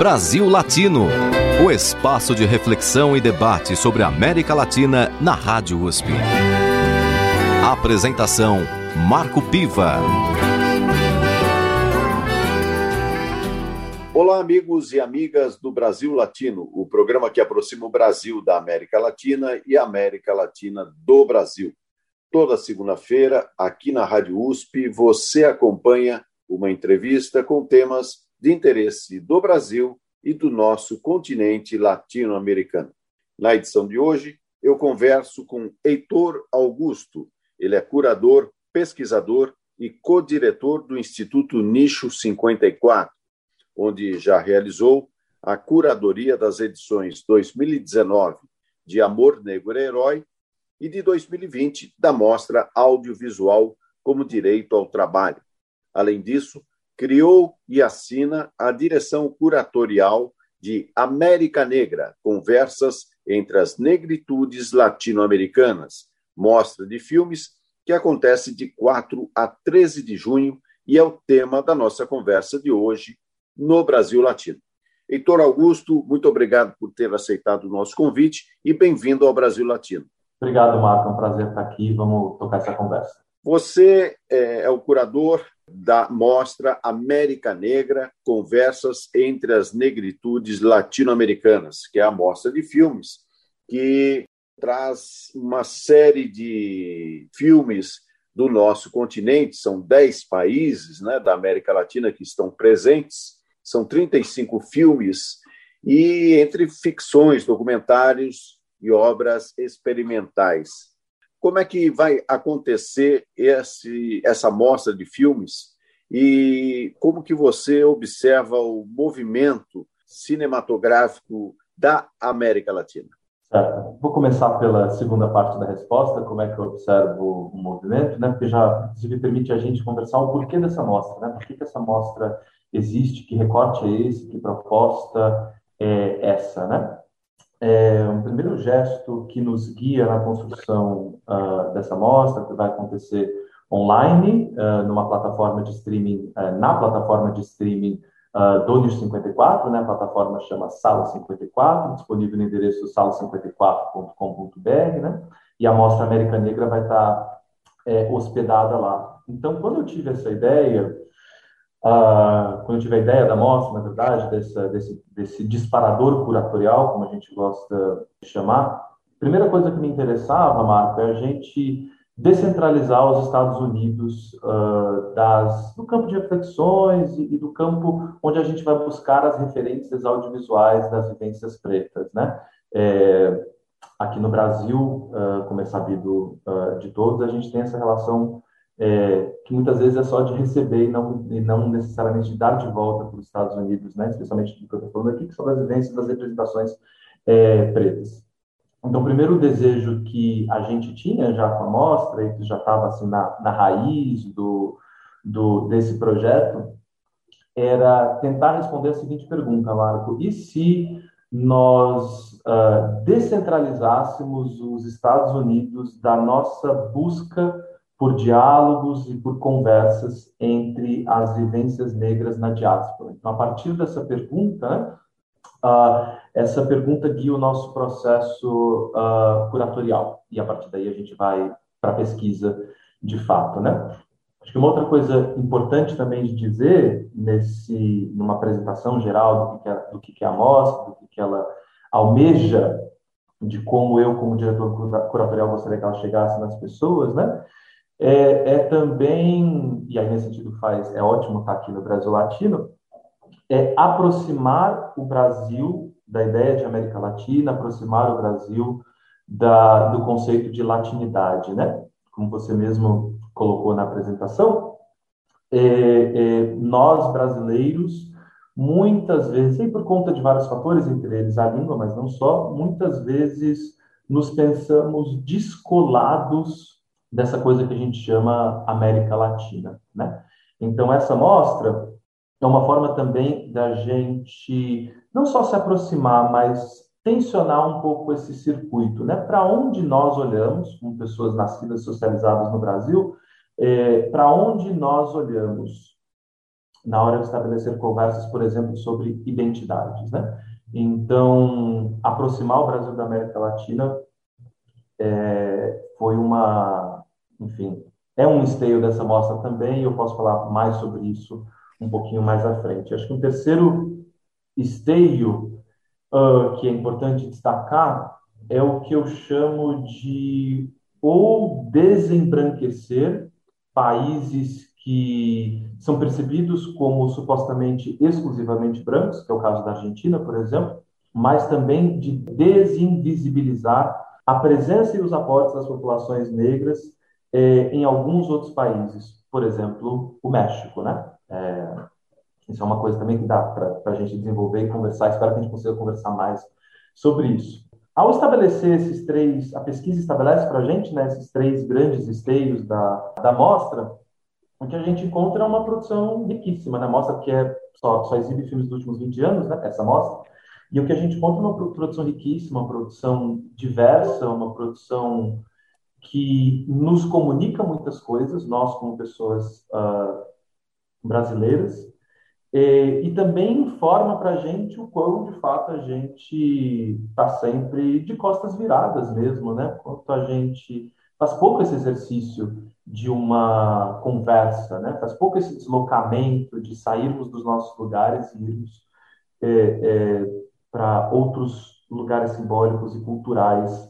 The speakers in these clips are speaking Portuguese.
Brasil Latino, o espaço de reflexão e debate sobre a América Latina na Rádio USP. Apresentação Marco Piva. Olá, amigos e amigas do Brasil Latino, o programa que aproxima o Brasil da América Latina e a América Latina do Brasil. Toda segunda-feira, aqui na Rádio USP, você acompanha uma entrevista com temas de interesse do Brasil e do nosso continente latino-americano. Na edição de hoje, eu converso com Heitor Augusto. Ele é curador, pesquisador e co-diretor do Instituto Nicho 54, onde já realizou a curadoria das edições 2019 de Amor Negro Herói e de 2020 da Mostra Audiovisual como Direito ao Trabalho. Além disso, criou e assina a direção curatorial de América Negra, Conversas entre as Negritudes Latino-Americanas, mostra de filmes que acontece de 4 a 13 de junho e é o tema da nossa conversa de hoje no Brasil Latino. Heitor Augusto, muito obrigado por ter aceitado o nosso convite e bem-vindo ao Brasil Latino. Obrigado, Marco. É um prazer estar aqui. Vamos tocar essa conversa. Você é, é o curador da mostra América Negra, Conversas entre as Negritudes Latino-Americanas, que é a mostra de filmes que traz uma série de filmes do nosso continente, são 10 países né, da América Latina que estão presentes, são 35 filmes, e entre ficções, documentários e obras experimentais. Como é que vai acontecer esse, essa mostra de filmes e como que você observa o movimento cinematográfico da América Latina? Vou começar pela segunda parte da resposta, como é que eu observo o movimento, né? Porque já, inclusive, permite a gente conversar o porquê dessa mostra, né? Por que, que essa mostra existe, que recorte é esse, que proposta é essa, né? é um primeiro gesto que nos guia na construção uh, dessa mostra, que vai acontecer online, uh, numa plataforma de streaming, uh, na plataforma de streaming do NIS 54, né? a plataforma chama Sala 54, disponível no endereço sala54.com.br, né? e a Mostra América Negra vai estar é, hospedada lá. Então, quando eu tive essa ideia, ah, quando eu tive a ideia da mostra, na verdade, desse, desse, desse disparador curatorial, como a gente gosta de chamar, primeira coisa que me interessava, Marco, é a gente descentralizar os Estados Unidos uh, das, do campo de reflexões e, e, do campo onde a gente vai buscar as referências audiovisuais das vivências pretas, né? É, aqui no Brasil, uh, como é sabido uh, de todos, a gente tem essa relação é, que muitas vezes é só de receber e não, e não necessariamente de dar de volta para os Estados Unidos, né? especialmente do que eu estou falando aqui, que são as vivências das representações é, pretas. Então, o primeiro desejo que a gente tinha já com a mostra, e que já estava assim, na, na raiz do, do, desse projeto, era tentar responder a seguinte pergunta, Marco: e se nós uh, descentralizássemos os Estados Unidos da nossa busca por diálogos e por conversas entre as vivências negras na diáspora. Então, a partir dessa pergunta, uh, essa pergunta guia o nosso processo uh, curatorial e a partir daí a gente vai para a pesquisa de fato, né? Acho que uma outra coisa importante também de dizer nesse numa apresentação geral do que, é, do que é a mostra, do que ela almeja, de como eu como diretor curatorial gostaria que ela chegasse nas pessoas, né? é, é também, e aí nesse sentido faz, é ótimo estar aqui no Brasil Latino, é aproximar o Brasil da ideia de América Latina, aproximar o Brasil da, do conceito de latinidade, né? Como você mesmo colocou na apresentação, é, é, nós brasileiros, muitas vezes, e por conta de vários fatores, entre eles a língua, mas não só, muitas vezes nos pensamos descolados dessa coisa que a gente chama América Latina, né? Então essa mostra é uma forma também da gente não só se aproximar, mas tensionar um pouco esse circuito, né? Para onde nós olhamos, como pessoas nascidas socializadas no Brasil, é, para onde nós olhamos na hora de estabelecer conversas, por exemplo, sobre identidades, né? Então, aproximar o Brasil da América Latina é, foi uma, enfim, é um esteio dessa mostra também, e eu posso falar mais sobre isso um pouquinho mais à frente. Acho que um terceiro esteio uh, que é importante destacar é o que eu chamo de ou desembranquecer países que são percebidos como supostamente exclusivamente brancos, que é o caso da Argentina, por exemplo, mas também de desinvisibilizar a presença e os aportes das populações negras eh, em alguns outros países, por exemplo, o México, né? É, isso é uma coisa também que dá para a gente desenvolver e conversar. Espero que a gente consiga conversar mais sobre isso. Ao estabelecer esses três, a pesquisa estabelece para a gente né, esses três grandes esteios da, da mostra, o que a gente encontra é uma produção riquíssima. Né? Mostra que é, só, só exibe filmes dos últimos 20 anos, né, essa mostra. E o que a gente encontra é uma produção riquíssima, uma produção diversa, uma produção que nos comunica muitas coisas, nós como pessoas uh, brasileiras, e, e também informa para a gente o quão, de fato, a gente está sempre de costas viradas mesmo, né? Quanto a gente faz pouco esse exercício de uma conversa, né? Faz pouco esse deslocamento de sairmos dos nossos lugares e irmos é, é, para outros lugares simbólicos e culturais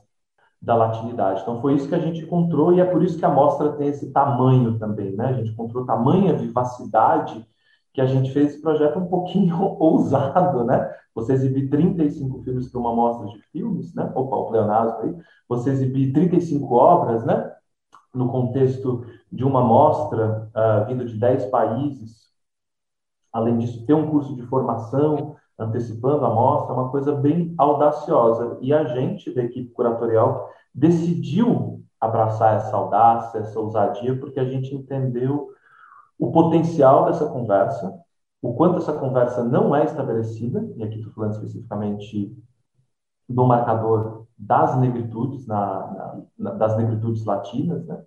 da latinidade. Então foi isso que a gente encontrou e é por isso que a mostra tem esse tamanho também, né? A gente encontrou tamanha vivacidade que a gente fez esse projeto um pouquinho ousado, né? Você exibir 35 filmes para uma mostra de filmes, né? Opa, o pleonasmo aí. Você exibir 35 obras, né? No contexto de uma mostra uh, vinda de 10 países. Além disso, ter um curso de formação antecipando a mostra, é uma coisa bem audaciosa. E a gente, da equipe curatorial, decidiu abraçar essa audácia, essa ousadia, porque a gente entendeu o potencial dessa conversa, o quanto essa conversa não é estabelecida, e aqui estou falando especificamente do marcador das negritudes, na, na, das negritudes latinas, né?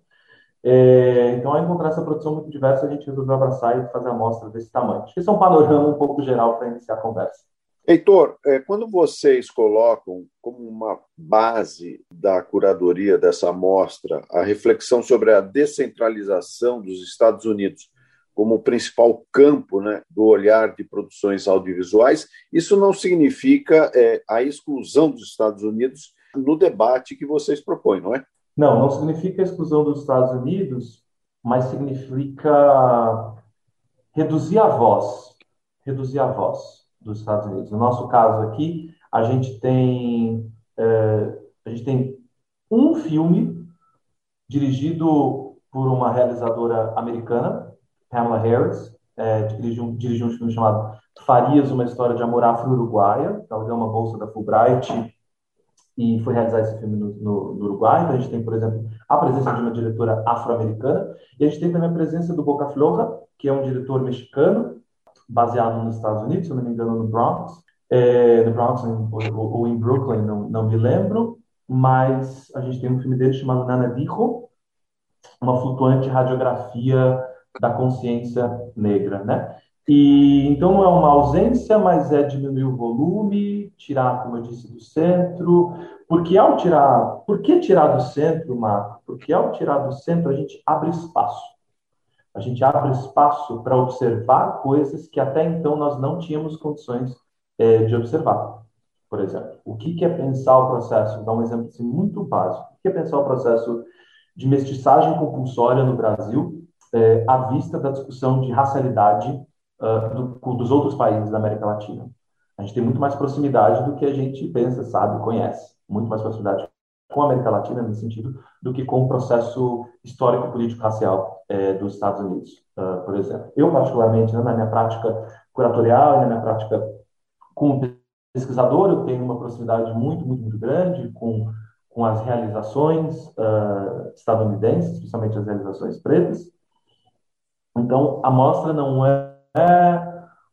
É, então, ao encontrar essa produção muito diversa, a gente resolveu abraçar e fazer amostra desse tamanho. Que esse é um panorama um pouco geral para iniciar a conversa. Heitor, é, quando vocês colocam como uma base da curadoria dessa amostra a reflexão sobre a descentralização dos Estados Unidos como principal campo né, do olhar de produções audiovisuais, isso não significa é, a exclusão dos Estados Unidos no debate que vocês propõem, não é? Não, não significa a exclusão dos Estados Unidos, mas significa reduzir a voz, reduzir a voz dos Estados Unidos. No nosso caso aqui, a gente tem é, a gente tem um filme dirigido por uma realizadora americana Pamela Harris, é, dirigiu, dirigiu um filme chamado Farias, uma história de amor afro-uruguaia. Ela ganhou uma bolsa da Fulbright e foi realizar esse filme no, no, no, Uruguai. Então, a gente tem, por exemplo, a presença de uma diretora afro-americana e a gente tem também a presença do Boca Floja, que é um diretor mexicano, baseado nos Estados Unidos, se não me engano, no Bronx. É, no Bronx ou, ou, em Brooklyn, não, não me lembro. Mas a gente tem um filme dele chamado Nana Dijo, uma flutuante radiografia da consciência negra, né? E então é uma ausência, mas é diminuir o volume, tirar, como eu disse, do centro. Porque ao tirar, por que tirar do centro, Marco? Porque ao tirar do centro a gente abre espaço. A gente abre espaço para observar coisas que até então nós não tínhamos condições é, de observar. Por exemplo, o que é pensar o processo? Vou dar um exemplo assim, muito básico. O que é pensar o processo de mestiçagem compulsória no Brasil é, à vista da discussão de racialidade uh, do, dos outros países da América Latina. A gente tem muito mais proximidade do que a gente pensa, sabe, conhece. Muito mais proximidade com a América Latina, nesse sentido, do que com o processo histórico, político, racial é, dos Estados Unidos, uh, por exemplo. Eu, particularmente, né, na minha prática curatorial na minha prática como pesquisador, eu tenho uma proximidade muito, muito, muito grande com, com as realizações uh, estadunidenses, especialmente as realizações pretas, então, a mostra não é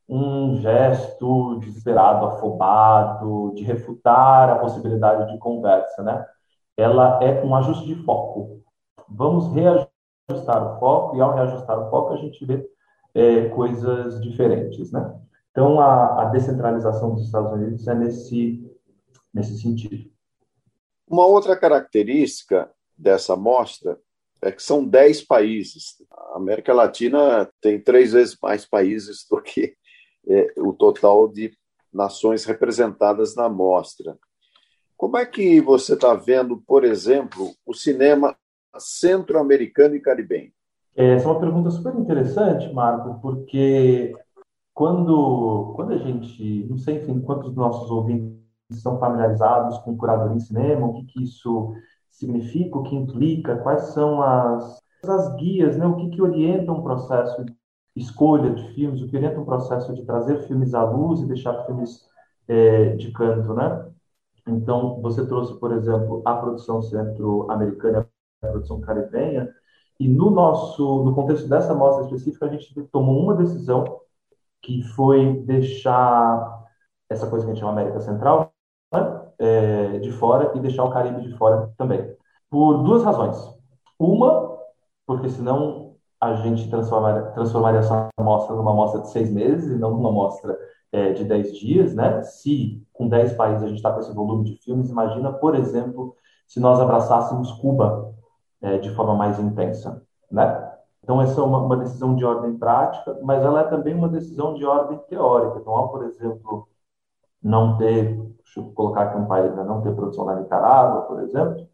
um gesto desesperado, afobado, de refutar a possibilidade de conversa, né? Ela é um ajuste de foco. Vamos reajustar o foco e ao reajustar o foco a gente vê é, coisas diferentes, né? Então, a, a descentralização dos Estados Unidos é nesse, nesse sentido. Uma outra característica dessa mostra é que são 10 países. A América Latina tem três vezes mais países do que é, o total de nações representadas na mostra. Como é que você está vendo, por exemplo, o cinema centro-americano e caribenho? Essa é uma pergunta super interessante, Marco, porque quando, quando a gente, não sei enfim, quantos dos nossos ouvintes estão familiarizados com curadoria em cinema, o que, que isso significa, o que implica, quais são as, as guias, né? o que, que orienta um processo de escolha de filmes, o que orienta um processo de trazer filmes à luz e deixar filmes é, de canto, né? Então, você trouxe, por exemplo, a produção centro-americana a produção caribenha, e no nosso, no contexto dessa mostra específica, a gente tomou uma decisão que foi deixar essa coisa que a gente chama América Central né, é, de fora e deixar o Caribe de fora também. Por duas razões. Uma, porque senão a gente transformaria, transformaria essa amostra numa amostra de seis meses e não numa amostra é, de dez dias, né? Se com dez países a gente está com esse volume de filmes, imagina, por exemplo, se nós abraçássemos Cuba é, de forma mais intensa, né? Então, essa é uma, uma, decisão de ordem prática, mas ela é também uma decisão de ordem teórica. Então, ao, por exemplo, não ter, deixa eu colocar aqui um país, né? não ter produção na Nicarágua, por exemplo,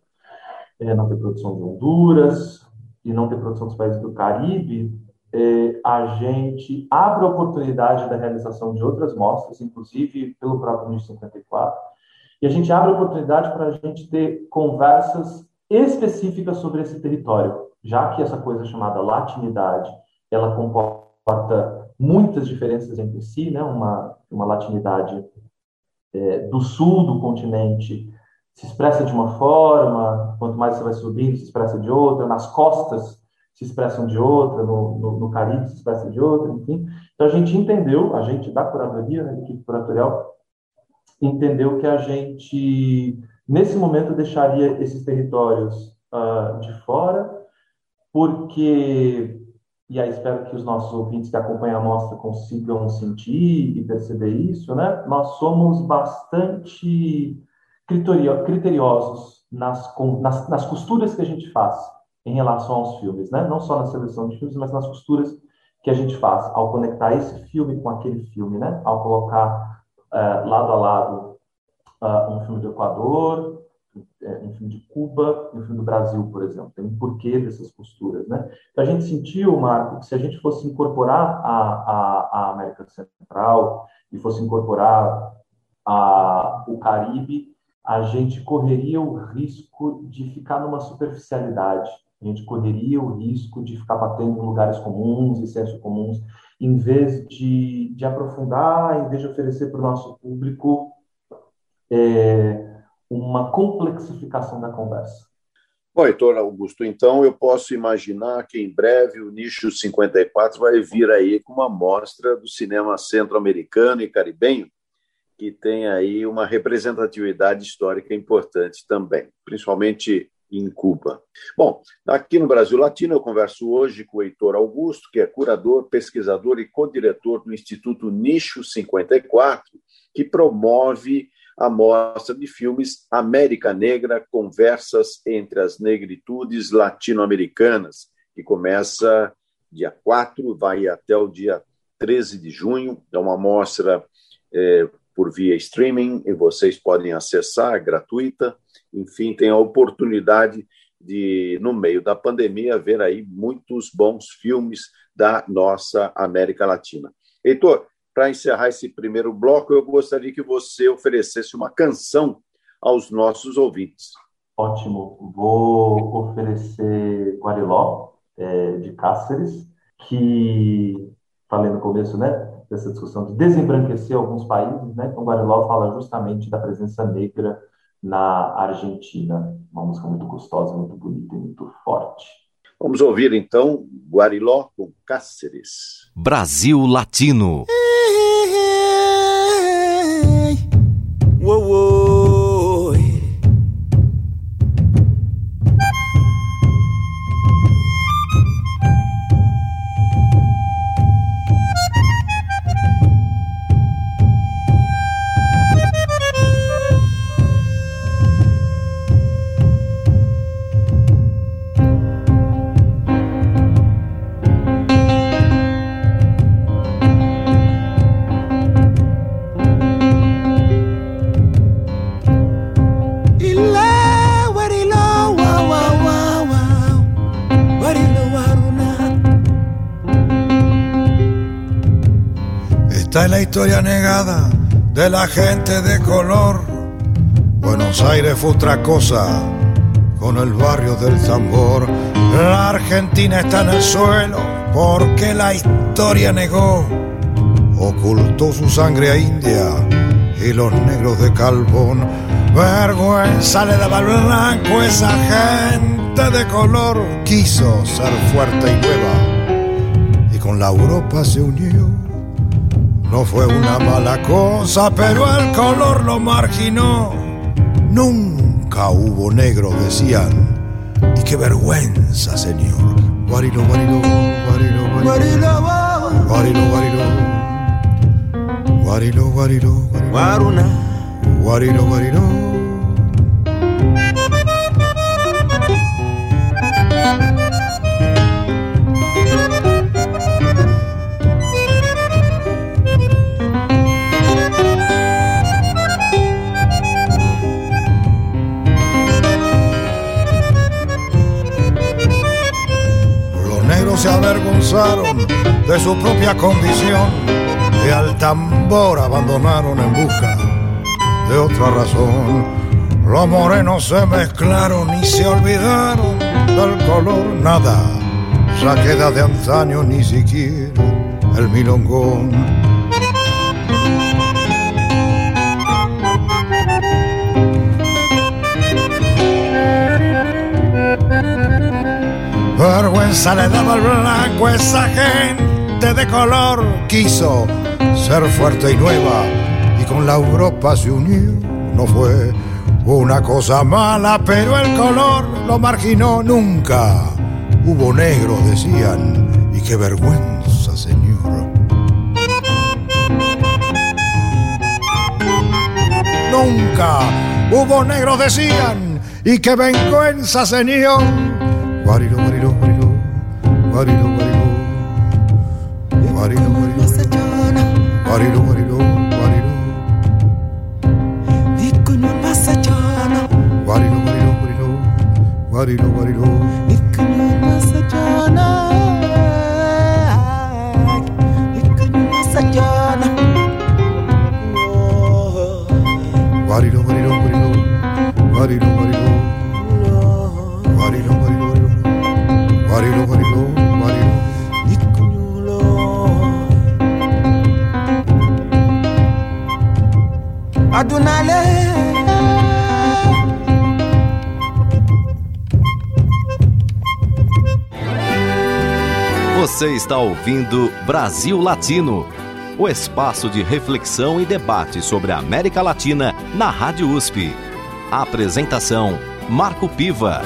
é, não ter produção de Honduras e não ter produção dos países do Caribe, é, a gente abre a oportunidade da realização de outras mostras, inclusive pelo próprio NIS 54, e a gente abre a oportunidade para a gente ter conversas específicas sobre esse território, já que essa coisa chamada latinidade, ela comporta muitas diferenças entre si, né? uma, uma latinidade é, do sul do continente se expressa de uma forma, quanto mais você vai subindo, se expressa de outra, nas costas se expressam de outra, no, no, no Caribe se expressa de outra, enfim. Então a gente entendeu, a gente da curadoria, né, da equipe curatorial, entendeu que a gente, nesse momento, deixaria esses territórios uh, de fora, porque, e aí espero que os nossos ouvintes que acompanham a mostra consigam sentir e perceber isso, né? Nós somos bastante criteriosos nas, nas, nas costuras que a gente faz em relação aos filmes, né? Não só na seleção de filmes, mas nas costuras que a gente faz ao conectar esse filme com aquele filme, né? Ao colocar uh, lado a lado uh, um filme do Equador, é, um filme de Cuba e um filme do Brasil, por exemplo. Tem um porquê dessas posturas, né? Então, a gente sentiu, Marco, que se a gente fosse incorporar a, a, a América Central e fosse incorporar a, o Caribe, a gente correria o risco de ficar numa superficialidade, a gente correria o risco de ficar batendo em lugares comuns e sensos comuns, em vez de, de aprofundar, em vez de oferecer para o nosso público é, uma complexificação da conversa. Bom, Heitor Augusto, então eu posso imaginar que em breve o Nicho 54 vai vir aí com uma mostra do cinema centro-americano e caribenho, que tem aí uma representatividade histórica importante também, principalmente em Cuba. Bom, aqui no Brasil Latino eu converso hoje com o Heitor Augusto, que é curador, pesquisador e co-diretor do Instituto Nicho 54, que promove a mostra de filmes América Negra, Conversas entre as Negritudes Latino-Americanas, que começa dia 4, vai até o dia 13 de junho. É uma mostra é, por via streaming e vocês podem acessar, gratuita. Enfim, tem a oportunidade de, no meio da pandemia, ver aí muitos bons filmes da nossa América Latina. Heitor, para encerrar esse primeiro bloco, eu gostaria que você oferecesse uma canção aos nossos ouvintes. Ótimo. Vou oferecer Guariló, é, de Cáceres, que falei no começo, né? dessa discussão de desembranquecer alguns países, né? Então, Guariló fala justamente da presença negra na Argentina, uma música muito gostosa, muito bonita e muito forte. Vamos ouvir então Guariló com Cáceres. Brasil Latino. Es la historia negada de la gente de color. Buenos Aires fue otra cosa con el barrio del tambor. La Argentina está en el suelo porque la historia negó. Ocultó su sangre a India y los negros de Calvón. Vergüenza le daba al blanco esa gente de color. Quiso ser fuerte y nueva y con la Europa se unió. No fue una mala cosa, pero el color lo marginó. Nunca hubo negro, decían. Y qué vergüenza, señor. Guarilo, guarilo, guarilo, guarilo, guarilo, guarilo. Guarilo, guarilo, guarilo. Guarilo, guarilo. De su propia condición y al tambor abandonaron en busca de otra razón. Los morenos se mezclaron y se olvidaron del color, nada, ya queda de antaño ni siquiera el milongón. Vergüenza le daba al blanco esa gente de color quiso ser fuerte y nueva y con la Europa se unió. No fue una cosa mala, pero el color lo marginó nunca. Hubo negros, decían, y qué vergüenza, señor. Nunca hubo negros, decían, y qué vergüenza, señor. Harido, harido. Harido, harido. Harido, harido, harido. Vikunun masajana. Harido, harido, harido. Harido, harido. Vikunun masajana. Vikunun masajana. Harido, harido, harido. Harido. Está ouvindo Brasil Latino, o espaço de reflexão e debate sobre a América Latina na Rádio USP. A apresentação: Marco Piva.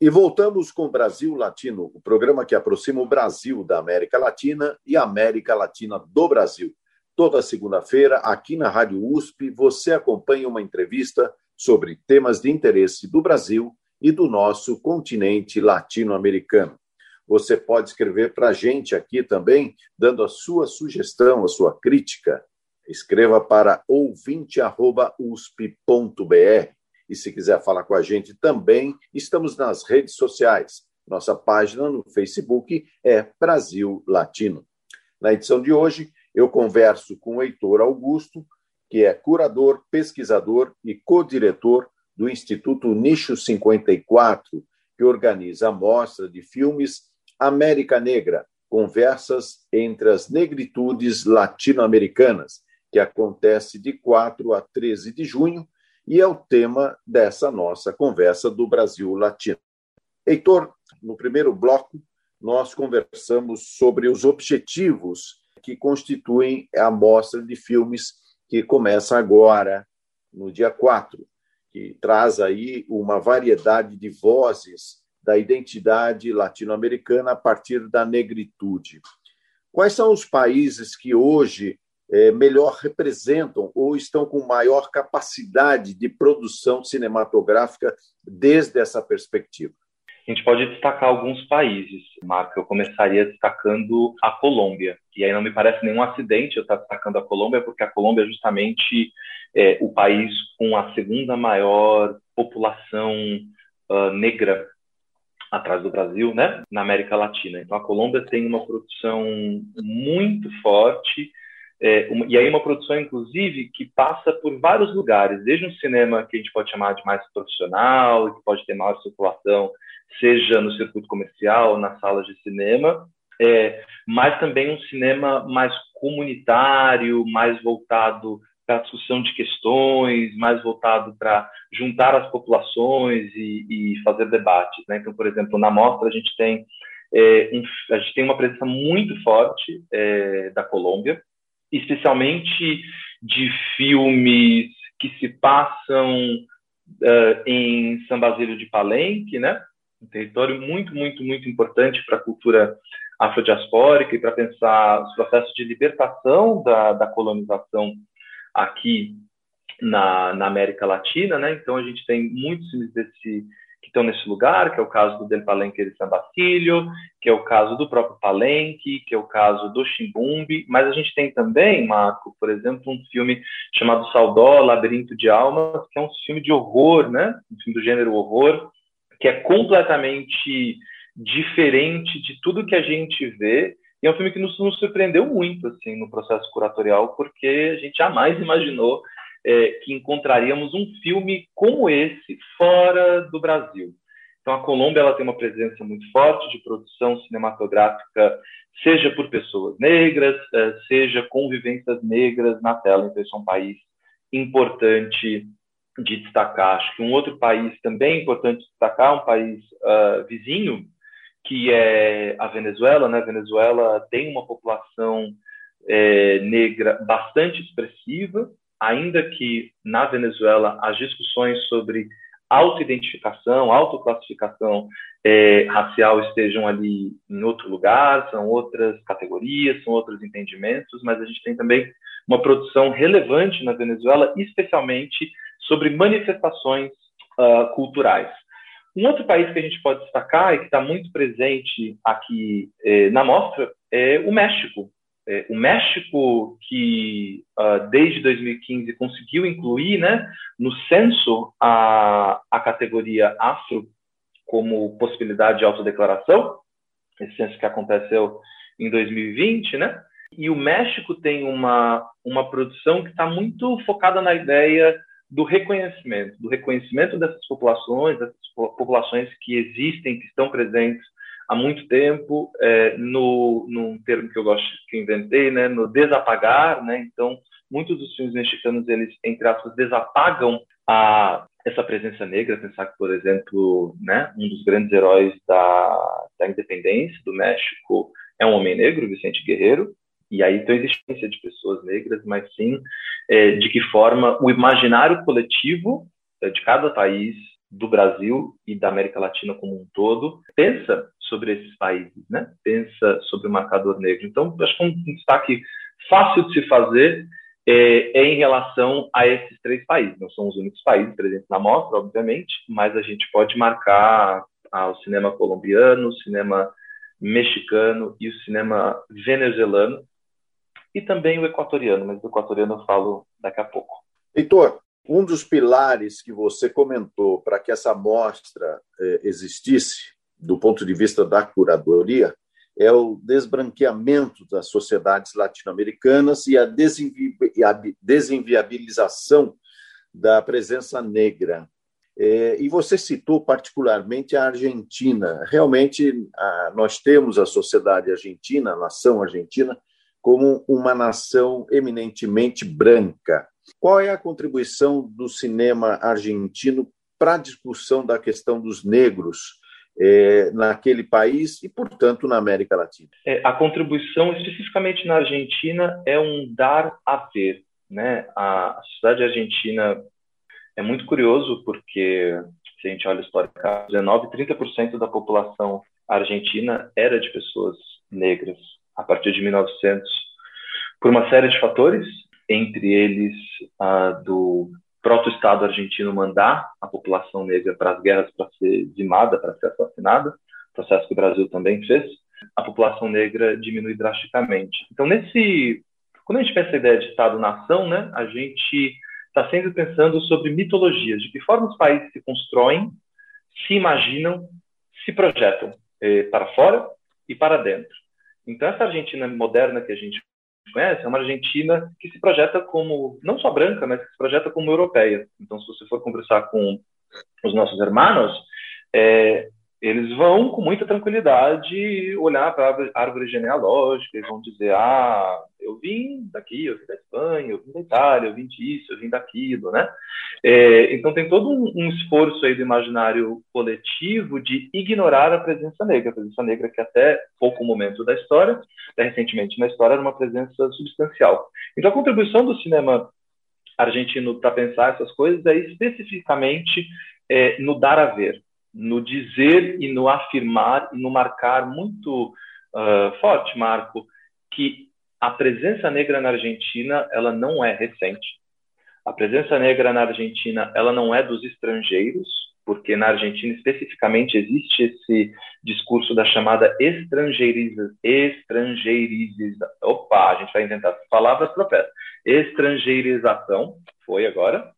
E voltamos com Brasil Latino, o programa que aproxima o Brasil da América Latina e a América Latina do Brasil. Toda segunda-feira, aqui na Rádio USP, você acompanha uma entrevista sobre temas de interesse do Brasil e do nosso continente latino-americano. Você pode escrever para a gente aqui também, dando a sua sugestão, a sua crítica. Escreva para ouvinte.usp.br. E se quiser falar com a gente também, estamos nas redes sociais. Nossa página no Facebook é Brasil Latino. Na edição de hoje, eu converso com o Heitor Augusto, que é curador, pesquisador e co-diretor do Instituto Nicho 54, que organiza a mostra de filmes América Negra, Conversas entre as Negritudes Latino-Americanas, que acontece de 4 a 13 de junho e é o tema dessa nossa conversa do Brasil Latino. Heitor, no primeiro bloco, nós conversamos sobre os objetivos que constituem a mostra de filmes que começa agora, no dia 4, que traz aí uma variedade de vozes da identidade latino-americana a partir da negritude. Quais são os países que hoje é, melhor representam ou estão com maior capacidade de produção cinematográfica desde essa perspectiva? A gente pode destacar alguns países, Marco. Eu começaria destacando a Colômbia. E aí não me parece nenhum acidente eu estar destacando a Colômbia, porque a Colômbia é justamente é, o país com a segunda maior população uh, negra atrás do Brasil, né, na América Latina. Então a Colômbia tem uma produção muito forte é, uma, e aí uma produção inclusive que passa por vários lugares, desde um cinema que a gente pode chamar de mais profissional, que pode ter maior circulação, seja no circuito comercial, nas salas de cinema, é, mas também um cinema mais comunitário, mais voltado para a discussão de questões, mais voltado para juntar as populações e, e fazer debates. Né? Então, por exemplo, na mostra a gente tem é, um, a gente tem uma presença muito forte é, da Colômbia, especialmente de filmes que se passam uh, em São Basílio de Palenque, né? Um território muito, muito, muito importante para a cultura afrodiaspórica e para pensar os processos de libertação da, da colonização aqui na, na, América Latina, né? Então a gente tem muitos filmes desse que estão nesse lugar, que é o caso do Del Palenque de San Basilio, que é o caso do próprio Palenque, que é o caso do Chimbumbi, mas a gente tem também, Marco, por exemplo, um filme chamado Saudó, Labirinto de Almas, que é um filme de horror, né? Um filme do gênero horror, que é completamente diferente de tudo que a gente vê e é um filme que nos, nos surpreendeu muito assim no processo curatorial, porque a gente jamais imaginou é, que encontraríamos um filme como esse fora do Brasil. Então, a Colômbia ela tem uma presença muito forte de produção cinematográfica, seja por pessoas negras, é, seja com vivências negras na tela. Então, isso é um país importante de destacar. Acho que um outro país também importante de destacar, um país uh, vizinho, que é a Venezuela. Né? A Venezuela tem uma população é, negra bastante expressiva, ainda que na Venezuela as discussões sobre autoidentificação, autoclassificação é, racial estejam ali em outro lugar, são outras categorias, são outros entendimentos, mas a gente tem também uma produção relevante na Venezuela, especialmente sobre manifestações uh, culturais. Um outro país que a gente pode destacar e que está muito presente aqui eh, na mostra é o México. É, o México, que uh, desde 2015 conseguiu incluir né, no censo a, a categoria afro como possibilidade de autodeclaração, esse censo que aconteceu em 2020, né? E o México tem uma, uma produção que está muito focada na ideia do reconhecimento, do reconhecimento dessas populações, dessas populações que existem, que estão presentes há muito tempo, é, no, num termo que eu gosto, que eu inventei, né, no desapagar, né, então muitos dos filmes mexicanos, eles, entre aspas, desapagam a, essa presença negra, pensar que, por exemplo, né, um dos grandes heróis da, da independência do México é um homem negro, Vicente Guerreiro, e aí então existência de pessoas negras, mas sim é, de que forma o imaginário coletivo é, de cada país do Brasil e da América Latina como um todo pensa sobre esses países, né? Pensa sobre o marcador negro. Então, acho que um destaque fácil de se fazer é, é, em relação a esses três países. Não são os únicos países presentes na mostra, obviamente, mas a gente pode marcar ah, o cinema colombiano, o cinema mexicano e o cinema venezuelano, e também o equatoriano, mas o equatoriano eu falo daqui a pouco. Heitor, um dos pilares que você comentou para que essa mostra eh, existisse, do ponto de vista da curadoria, é o desbranqueamento das sociedades latino-americanas e a desinviabilização da presença negra. É, e você citou particularmente a Argentina. Realmente, nós temos a sociedade argentina, a nação argentina, como uma nação eminentemente branca. Qual é a contribuição do cinema argentino para a discussão da questão dos negros é, naquele país e, portanto, na América Latina? É, a contribuição, especificamente na Argentina, é um dar a ver. Né? A, a sociedade argentina é muito curioso porque, se a gente olha historicamente, 19, 30% da população argentina era de pessoas negras a partir de 1900, por uma série de fatores, entre eles a do proto-Estado argentino mandar a população negra para as guerras para ser dizimada, para ser assassinada, processo que o Brasil também fez, a população negra diminui drasticamente. Então, nesse, quando a gente pensa a ideia de Estado-nação, né, a gente está sempre pensando sobre mitologias, de que forma os países se constroem, se imaginam, se projetam eh, para fora e para dentro. Então, essa Argentina moderna que a gente conhece é uma Argentina que se projeta como, não só branca, mas que se projeta como europeia. Então, se você for conversar com os nossos irmãos, é, eles vão com muita tranquilidade olhar para a árvore genealógica e vão dizer: ah, eu vim daqui, eu vim da Espanha, eu vim da Itália, eu vim disso, eu vim daquilo, né? É, então tem todo um, um, esforço aí do imaginário coletivo de ignorar a presença negra, a presença negra que até pouco momento da história, até recentemente na história, era uma presença substancial. Então a contribuição do cinema argentino para pensar essas coisas é especificamente é, no dar a ver no dizer e no afirmar e no marcar muito uh, forte, Marco, que a presença negra na Argentina ela não é recente. A presença negra na Argentina ela não é dos estrangeiros, porque na Argentina especificamente existe esse discurso da chamada estrangeiriza, estrangeiriza, opa, a gente vai inventar palavras próprias, estrangeirização, foi agora,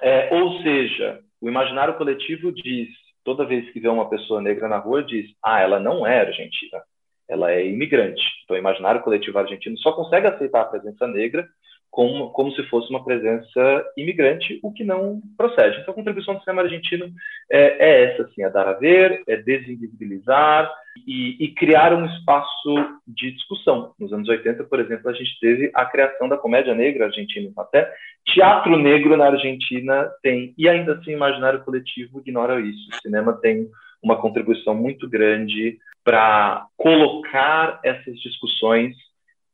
é, ou seja, o imaginário coletivo diz, toda vez que vê uma pessoa negra na rua, diz: ah, ela não é argentina, ela é imigrante. Então, o imaginário coletivo argentino só consegue aceitar a presença negra como, como se fosse uma presença imigrante, o que não procede. Então, a contribuição do cinema argentino é, é essa, assim, é dar a ver, é desinvisibilizar e, e, criar um espaço de discussão. Nos anos 80, por exemplo, a gente teve a criação da comédia negra argentina, até teatro negro na Argentina tem, e ainda assim o imaginário coletivo ignora isso. O cinema tem uma contribuição muito grande para colocar essas discussões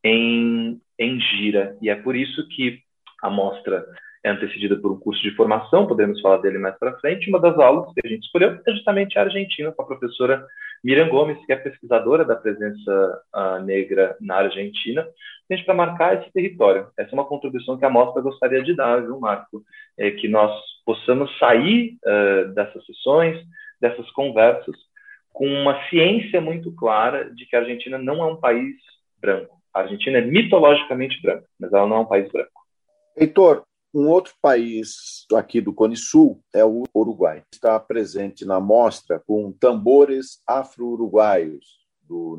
em, em gira. E é por isso que a mostra é antecedida por um curso de formação, podemos falar dele mais para frente. Uma das aulas que a gente escolheu é justamente a Argentina, com a professora Miriam Gomes, que é pesquisadora da presença uh, negra na Argentina, gente para marcar esse território. Essa é uma contribuição que a mostra gostaria de dar, viu, Marco? É que nós possamos sair uh, dessas sessões, dessas conversas, com uma ciência muito clara de que a Argentina não é um país branco. A Argentina é mitologicamente branca, mas ela não é um país branco. Heitor, um outro país aqui do Cone Sul é o Uruguai. Está presente na mostra com tambores afro-uruguaios, do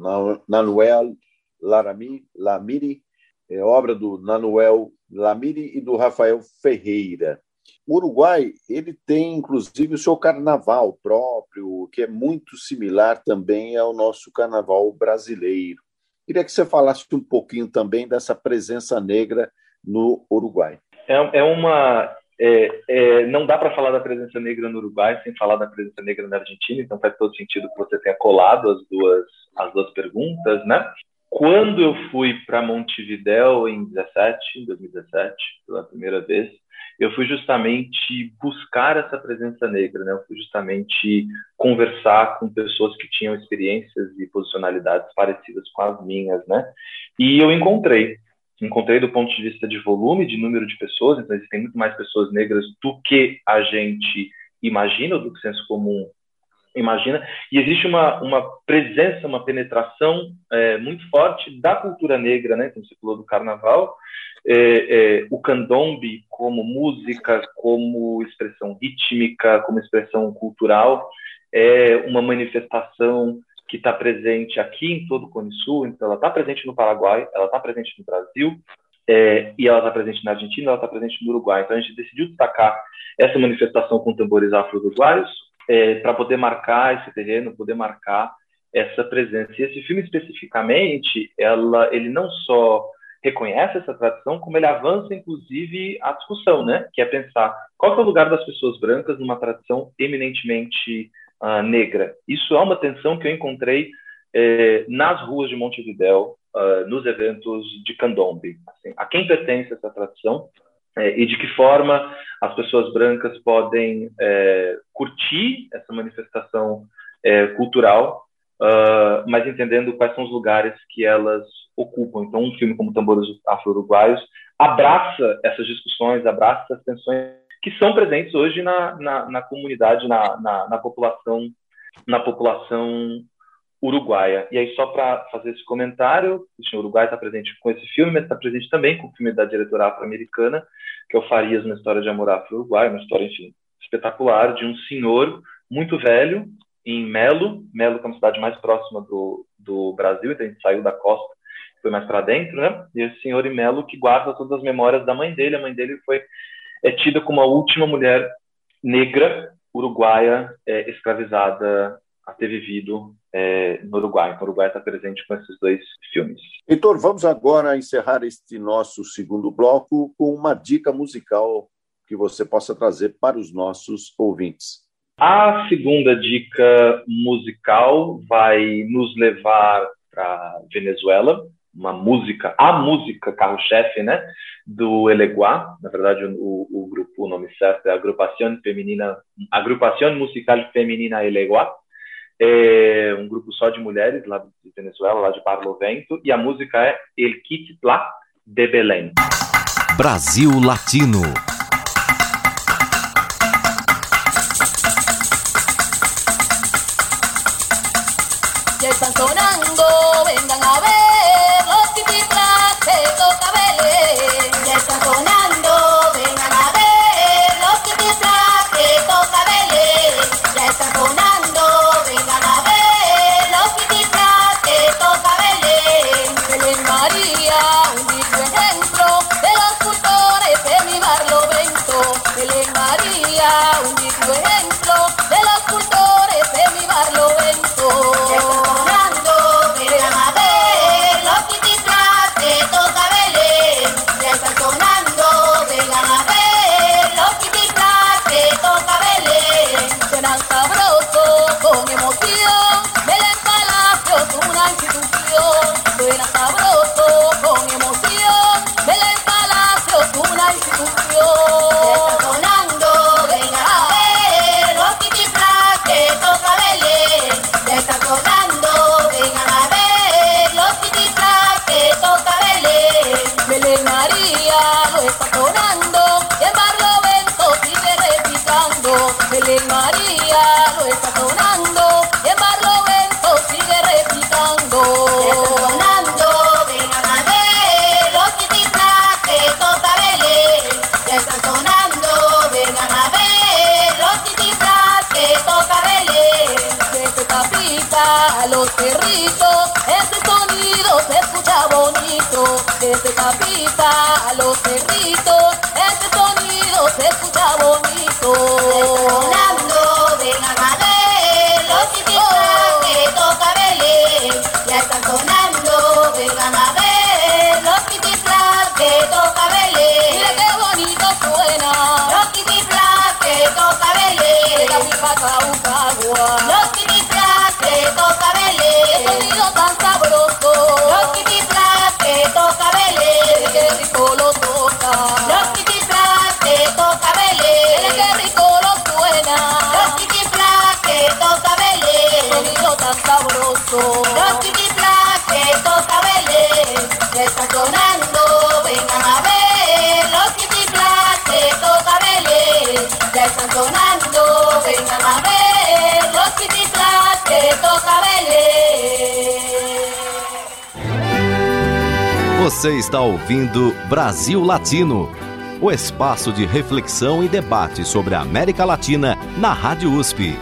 Nanuel Larami, Lamiri, é obra do Nanuel Lamiri e do Rafael Ferreira. O Uruguai ele tem inclusive o seu carnaval próprio, que é muito similar também ao nosso carnaval brasileiro. Queria que você falasse um pouquinho também dessa presença negra no Uruguai. É, é uma é, é, não dá para falar da presença negra no Uruguai sem falar da presença negra na Argentina, então faz todo sentido que você tenha colado as duas as duas perguntas, né? Quando eu fui para Montevidéu em 17, 2017, pela primeira vez, eu fui justamente buscar essa presença negra, né? Eu fui justamente conversar com pessoas que tinham experiências e posicionalidades parecidas com as minhas, né? E eu encontrei, encontrei do ponto de vista de volume, de número de pessoas, então existem muito mais pessoas negras do que a gente imagina, do que o senso comum imagina, e existe uma, uma presença, uma penetração é, muito forte da cultura negra, né? Como você falou do carnaval, é, é, o candombe como música, como expressão rítmica, como expressão cultural, é uma manifestação que está presente aqui em todo o Cone Sul, então ela está presente no Paraguai, ela está presente no Brasil, é, e ela está presente na Argentina, ela está presente no Uruguai. Então a gente decidiu destacar essa manifestação com tambores afro-uruguaios, é, para poder marcar esse terreno, poder marcar essa presença. E esse filme especificamente, ela, ele não só reconhece essa tradição, como ele avança, inclusive, a discussão, né? Que é pensar qual é o lugar das pessoas brancas numa tradição eminentemente uh, negra. Isso é uma tensão que eu encontrei eh, nas ruas de Montevidéu, uh, nos eventos de candombe. Assim, a quem pertence essa tradição? É, e de que forma as pessoas brancas podem é, curtir essa manifestação é, cultural, uh, mas entendendo quais são os lugares que elas ocupam. Então, um filme como Tambores Afro-Uruguaios abraça essas discussões, abraça essas tensões que são presentes hoje na, na, na comunidade, na, na, na, população, na população uruguaia. E aí, só para fazer esse comentário, o Uruguai está presente com esse filme, mas está presente também com o filme da diretora afro-americana, que é o Farias, uma história de amor afro-uruguai, uma história, enfim, espetacular, de um senhor muito velho, em Melo, Melo que é uma cidade mais próxima do, do Brasil, então a gente saiu da costa, foi mais para dentro, né? E o senhor Melo que guarda todas as memórias da mãe dele. A mãe dele foi é tida como a última mulher negra uruguaia é, escravizada a ter vivido é, no Uruguai. Então, o Uruguai está presente com esses dois filmes. Heitor, vamos agora encerrar este nosso segundo bloco com uma dica musical que você possa trazer para os nossos ouvintes. A segunda dica musical vai nos levar para Venezuela, uma música, a música carro-chefe, né, do Eleguá. Na verdade, o, o, grupo, o nome certo é Agrupação Feminina, Agrupação Musical Feminina Eleguá. É um grupo só de mulheres lá de Venezuela, lá de Barlovento, e a música é El Quitlá de Belém. Brasil Latino. Con emoción, Palacio es una institución. Suena sabroso, bonito. Desde Capita a los cerritos, ese sonido se escucha bonito. Sonando, vengan a ver los titiplás que toca Belén. Ya están sonando, vengan a ver los titiplás que toca Belén. Mira qué bonito suena. Los titiplás que toca Belén. La pipa caucagua. Los titiplás que toca Belén. Qué sonido tan sabroso. Sonido tan sabroso. Los titiplás que toca Belén. Ya está sonando, vengan a ver los titiplás que toca Belén. Están sonando, vengan a ver los titiplás que toca Belén. Você está ouvindo Brasil Latino, o espaço de reflexão e debate sobre a América Latina na Rádio USP.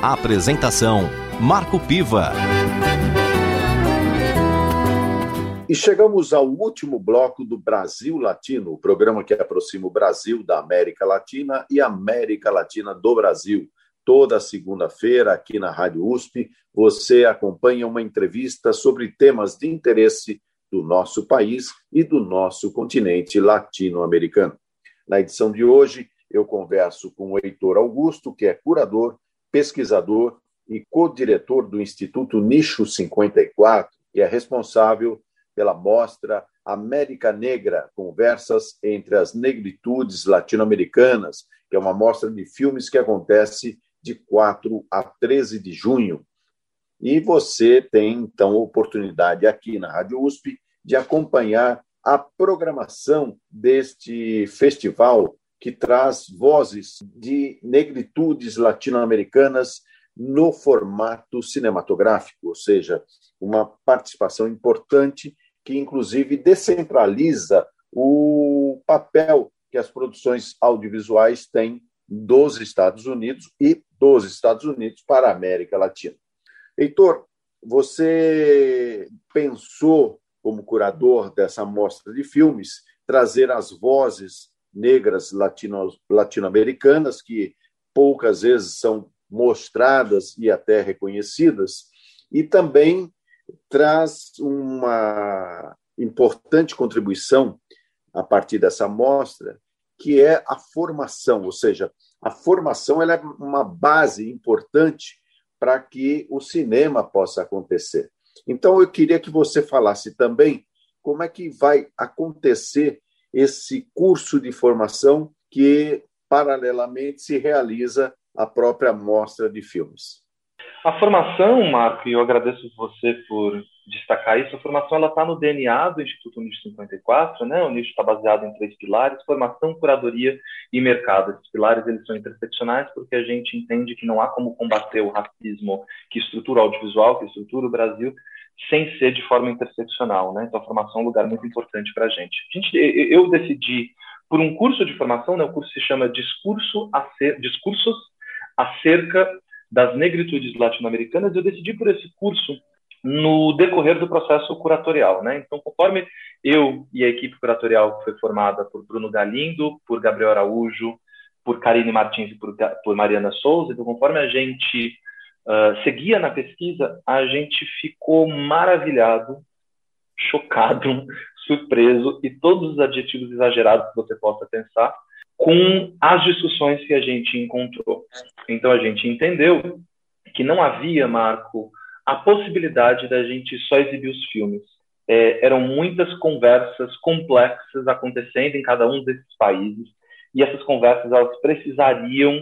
A apresentação: Marco Piva. E chegamos ao último bloco do Brasil Latino, o programa que aproxima o Brasil da América Latina e a América Latina do Brasil. Toda segunda-feira, aqui na Rádio USP, você acompanha uma entrevista sobre temas de interesse do nosso país e do nosso continente latino-americano. Na edição de hoje, eu converso com o Heitor Augusto, que é curador, pesquisador e co-diretor do Instituto Nicho 54, que é responsável pela mostra América Negra, Conversas entre as Negritudes Latino-Americanas, que é uma mostra de filmes que acontece de 4 a 13 de junho. E você tem, então, oportunidade aqui na Rádio USP de acompanhar a programação deste festival que traz vozes de negritudes latino-americanas no formato cinematográfico, ou seja, uma participação importante que, inclusive, descentraliza o papel que as produções audiovisuais têm dos Estados Unidos e dos Estados Unidos para a América Latina. Heitor, você pensou, como curador dessa mostra de filmes, trazer as vozes negras latino, latino-americanas, que poucas vezes são mostradas e até reconhecidas, e também traz uma importante contribuição a partir dessa mostra, que é a formação, ou seja, a formação ela é uma base importante para que o cinema possa acontecer. Então, eu queria que você falasse também como é que vai acontecer esse curso de formação que, paralelamente, se realiza a própria mostra de filmes. A formação, Marco, e eu agradeço você por destacar isso, a formação ela está no DNA do Instituto Nicho 54, né? O Nicho está baseado em três pilares: formação, curadoria e mercado. Esses pilares eles são interseccionais porque a gente entende que não há como combater o racismo que estrutura o audiovisual, que estrutura o Brasil, sem ser de forma interseccional, né? Então a formação é um lugar muito importante para a gente. gente. Eu decidi por um curso de formação, né? O curso se chama Discurso Discursos acerca das negritudes latino-americanas. Eu decidi por esse curso no decorrer do processo curatorial, né? Então, conforme eu e a equipe curatorial que foi formada por Bruno Galindo, por Gabriel Araújo, por Karine Martins e por, por Mariana Souza, então, conforme a gente uh, seguia na pesquisa, a gente ficou maravilhado, chocado, surpreso e todos os adjetivos exagerados que você possa pensar com as discussões que a gente encontrou. Então, a gente entendeu que não havia, Marco, a possibilidade da gente só exibir os filmes. É, eram muitas conversas complexas acontecendo em cada um desses países e essas conversas elas precisariam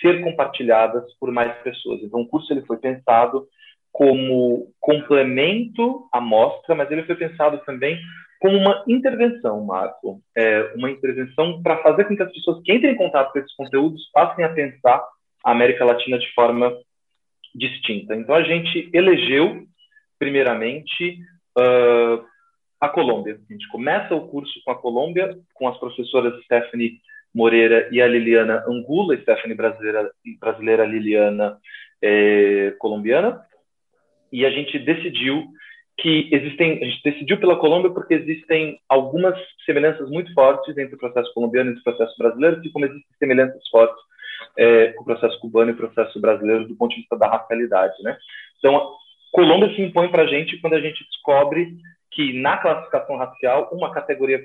ser compartilhadas por mais pessoas. Então, o curso ele foi pensado como complemento à mostra, mas ele foi pensado também como uma intervenção, Marco, é, uma intervenção para fazer com que as pessoas que entrem em contato com esses conteúdos passem a pensar a América Latina de forma distinta. Então, a gente elegeu, primeiramente, uh, a Colômbia. A gente começa o curso com a Colômbia, com as professoras Stephanie Moreira e a Liliana Angula, Stephanie brasileira, brasileira Liliana é, colombiana, e a gente decidiu que existem, a gente decidiu pela Colômbia porque existem algumas semelhanças muito fortes entre o processo colombiano e o processo brasileiro, assim como existem semelhanças fortes é, com o processo cubano e o processo brasileiro do ponto de vista da racialidade, né? Então, a Colômbia se impõe para a gente quando a gente descobre que na classificação racial uma categoria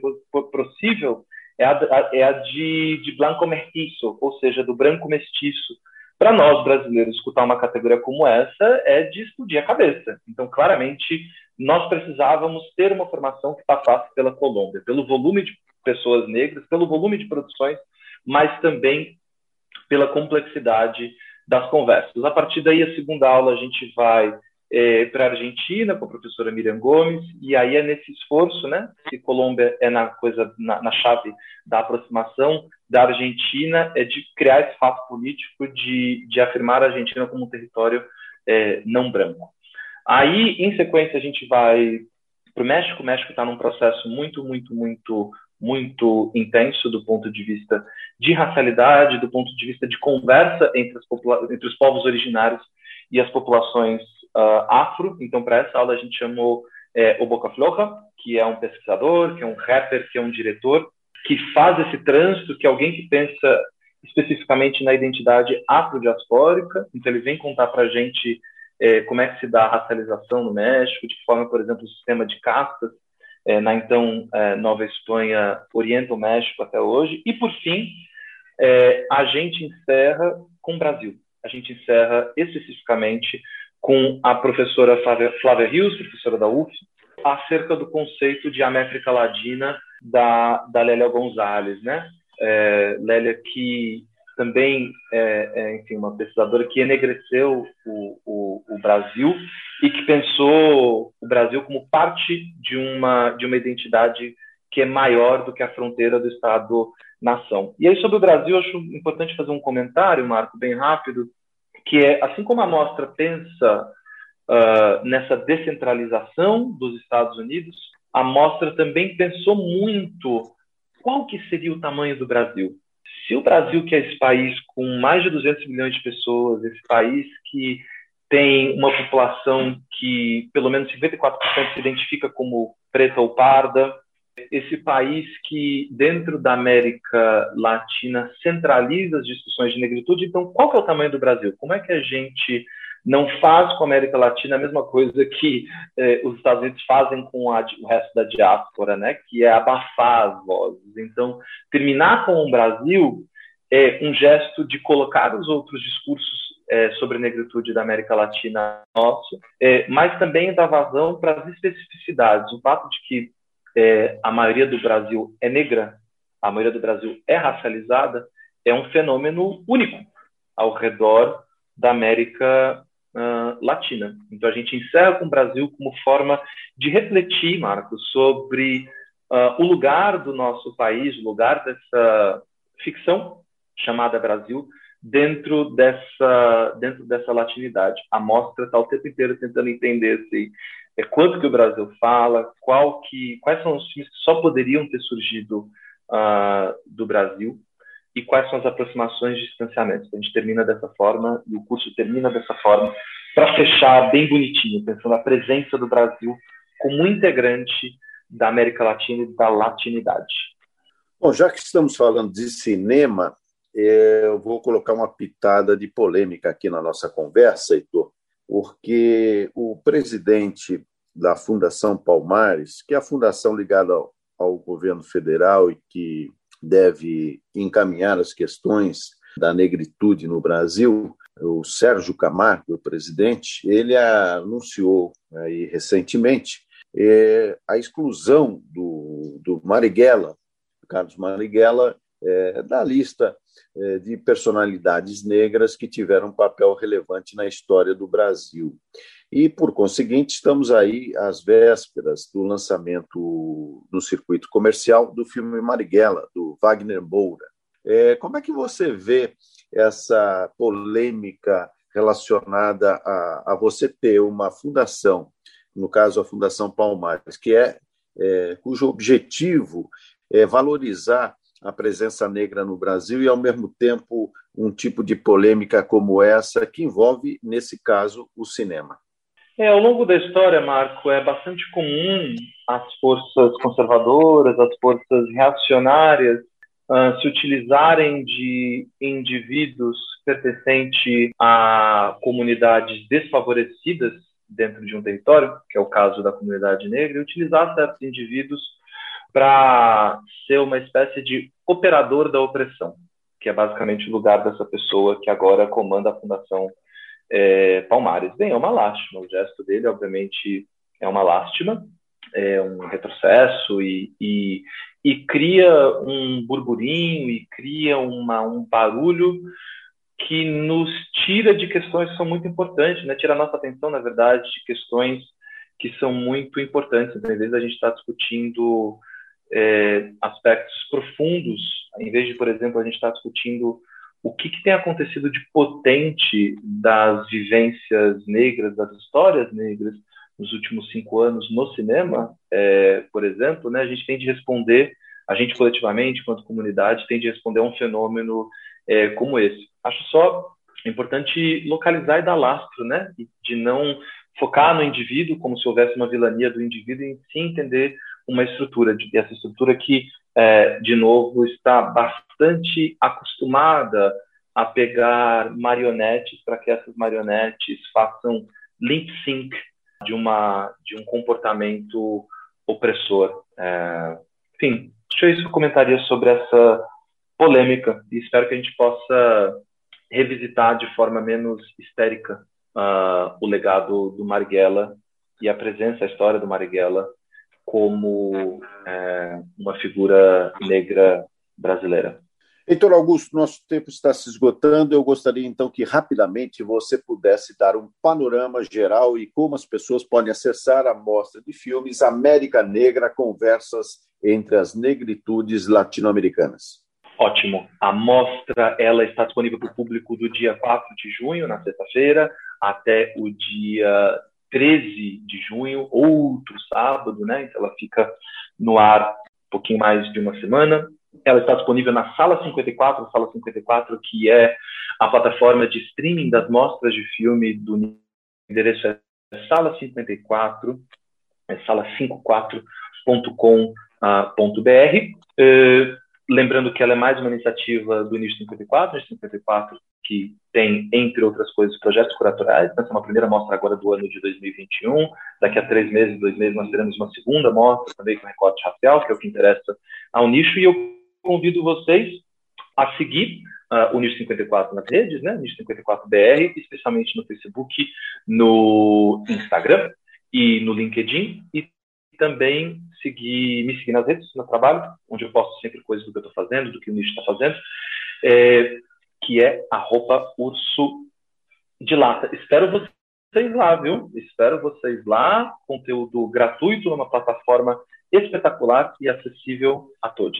possível é a, é a de, de branco mestiço, ou seja, do branco mestiço. Para nós brasileiros, escutar uma categoria como essa é de explodir a cabeça. Então, claramente, nós precisávamos ter uma formação que passasse pela Colômbia, pelo volume de pessoas negras, pelo volume de produções, mas também pela complexidade das conversas. A partir daí, a segunda aula, a gente vai é, para a Argentina com a professora Miriam Gomes, e aí é nesse esforço, né, que Colômbia é na coisa, na, na chave da aproximação da Argentina, é de criar esse fato político de, de afirmar a Argentina como um território é, não branco. Aí, em sequência, a gente vai para o México. O México está num processo muito, muito, muito muito intenso do ponto de vista de racialidade, do ponto de vista de conversa entre, entre os povos originários e as populações uh, afro. Então, para essa aula, a gente chamou é, o Boca Floja, que é um pesquisador, que é um rapper, que é um diretor, que faz esse trânsito, que é alguém que pensa especificamente na identidade afrodiaspórica. Então, ele vem contar para a gente é, como é que se dá a racialização no México, de que forma, por exemplo, o sistema de castas é, na então é, Nova Espanha orienta o México até hoje. E, por fim, é, a gente encerra com o Brasil. A gente encerra especificamente com a professora Flávia, Flávia Rios, professora da UF, acerca do conceito de América Latina da, da Lélia Gonzalez, né? É, Lélia que também é, é, enfim, uma pesquisadora que enegreceu o, o, o, Brasil e que pensou o Brasil como parte de uma, de uma identidade que é maior do que a fronteira do Estado-nação. E aí, sobre o Brasil, acho importante fazer um comentário, Marco, bem rápido, que é, assim como a mostra pensa uh, nessa descentralização dos Estados Unidos, a mostra também pensou muito qual que seria o tamanho do Brasil. Se o Brasil, que é esse país com mais de 200 milhões de pessoas, esse país que tem uma população que pelo menos 54% se identifica como preta ou parda, esse país que dentro da América Latina centraliza as discussões de negritude. Então, qual que é o tamanho do Brasil? Como é que a gente não faz com a América Latina a mesma coisa que eh, os Estados Unidos fazem com a, o resto da diáspora, né? Que é abafar as vozes. Então, terminar com o Brasil é um gesto de colocar os outros discursos é, sobre a negritude da América Latina nosso, é, mas também dar vazão para as especificidades. O fato de que é, a maioria do Brasil é negra, a maioria do Brasil é racializada, é um fenômeno único ao redor da América uh, Latina. Então a gente encerra com o Brasil como forma de refletir, Marcos, sobre uh, o lugar do nosso país, o lugar dessa ficção chamada Brasil dentro dessa dentro dessa latinidade. A mostra está o tempo inteiro tentando entender se é quanto que o Brasil fala, qual que quais são os filmes que só poderiam ter surgido uh, do Brasil e quais são as aproximações de distanciamento. Então, a gente termina dessa forma e o curso termina dessa forma para fechar bem bonitinho, pensando a presença do Brasil como integrante da América Latina e da latinidade. Bom, já que estamos falando de cinema, é, eu vou colocar uma pitada de polêmica aqui na nossa conversa, Heitor, porque o presidente da Fundação Palmares, que é a fundação ligada ao, ao governo federal e que deve encaminhar as questões da negritude no Brasil, o Sérgio Camargo, o presidente, ele anunciou aí recentemente é, a exclusão do, do Marighella, Carlos Marighella, é, da lista é, de personalidades negras que tiveram um papel relevante na história do Brasil. E, por conseguinte, estamos aí às vésperas do lançamento no circuito comercial do filme Marighella, do Wagner Moura. É, como é que você vê essa polêmica relacionada a, a, você ter uma fundação, no caso a Fundação Palmares, que é, é cujo objetivo é valorizar a presença negra no Brasil e, ao mesmo tempo, um tipo de polêmica como essa, que envolve, nesse caso, o cinema? É, ao longo da história, Marco, é bastante comum as forças conservadoras, as forças reacionárias uh, se utilizarem de indivíduos pertencentes a comunidades desfavorecidas dentro de um território, que é o caso da comunidade negra, e utilizar certos indivíduos para ser uma espécie de operador da opressão, que é basicamente o lugar dessa pessoa que agora comanda a Fundação é, Palmares. Bem, é uma lástima, o gesto dele, obviamente, é uma lástima, é um retrocesso e, e, e cria um burburinho e cria uma, um barulho que nos tira de questões que são muito importantes, né? tira a nossa atenção, na verdade, de questões que são muito importantes. Às vezes a gente está discutindo é, aspectos profundos, em vez de, por exemplo, a gente estar tá discutindo o que, que, tem acontecido de potente das vivências negras, das histórias negras nos últimos cinco anos no cinema, é, por exemplo, né, a gente tem de responder, a gente coletivamente, enquanto comunidade, tem de responder a um fenômeno é, como esse. Acho só importante localizar e dar lastro, né, de não focar no indivíduo como se houvesse uma vilania do indivíduo e sim entender uma estrutura, e essa estrutura que, é, de novo, está bastante acostumada a pegar marionetes para que essas marionetes façam lip sync de uma de um comportamento opressor. É, enfim, deixa eu isso eu comentaria sobre essa polêmica e espero que a gente possa revisitar de forma menos histérica uh, o legado do Marighella e a presença, a história do Marighella como é, uma figura negra brasileira. Heitor Augusto, nosso tempo está se esgotando. Eu gostaria então que rapidamente você pudesse dar um panorama geral e como as pessoas podem acessar a mostra de filmes América Negra Conversas entre as Negritudes Latino-Americanas. Ótimo. A mostra ela está disponível para o público do dia 4 de junho, na sexta-feira, até o dia 13 de junho, outro sábado, né? Então ela fica no ar um pouquinho mais de uma semana. ela está disponível na Sala 54, Sala 54, que é a plataforma de streaming das mostras de filme do endereço é sala 54, é sala54.com.br. Uh, lembrando que ela é mais uma iniciativa do Início 54, Início 54 que tem, entre outras coisas, projetos curatoriais. Essa é uma primeira mostra agora do ano de 2021. Daqui a três meses, dois meses, nós teremos uma segunda mostra também com recorte racial, que é o que interessa ao nicho. E eu convido vocês a seguir uh, o Nicho 54 nas redes, né? Nicho 54 BR, especialmente no Facebook, no Instagram e no LinkedIn. E também seguir, me seguir nas redes, no trabalho, onde eu posto sempre coisas do que eu estou fazendo, do que o Nicho está fazendo. É, que é a roupa urso de lata. Espero vocês lá, viu? Espero vocês lá. Conteúdo gratuito numa plataforma espetacular e acessível a todos.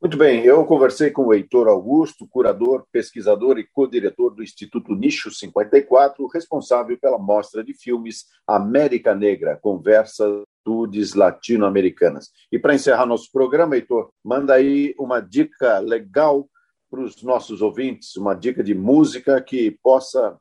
Muito bem, eu conversei com o Heitor Augusto, curador, pesquisador e co-diretor do Instituto Nicho 54, responsável pela mostra de filmes América Negra, Conversas Latino-Americanas. E para encerrar nosso programa, Heitor, manda aí uma dica legal para os nossos ouvintes, uma dica de música que possa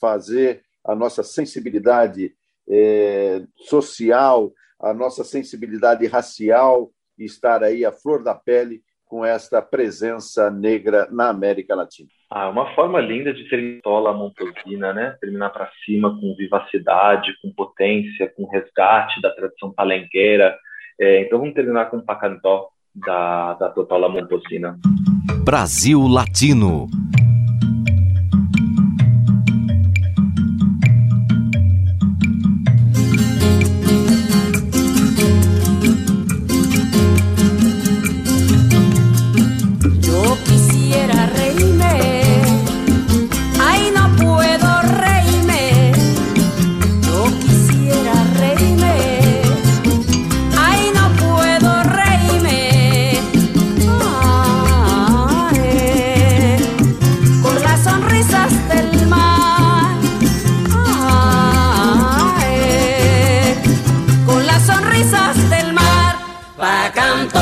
fazer a nossa sensibilidade é, social, a nossa sensibilidade racial estar aí à flor da pele com esta presença negra na América Latina. Ah, uma forma linda de terminar a Montosina, né? Terminar para cima com vivacidade, com potência, com resgate da tradição palenqueira. É, então vamos terminar com o Pacantó da, da Totola Montosina. Brasil Latino. canto.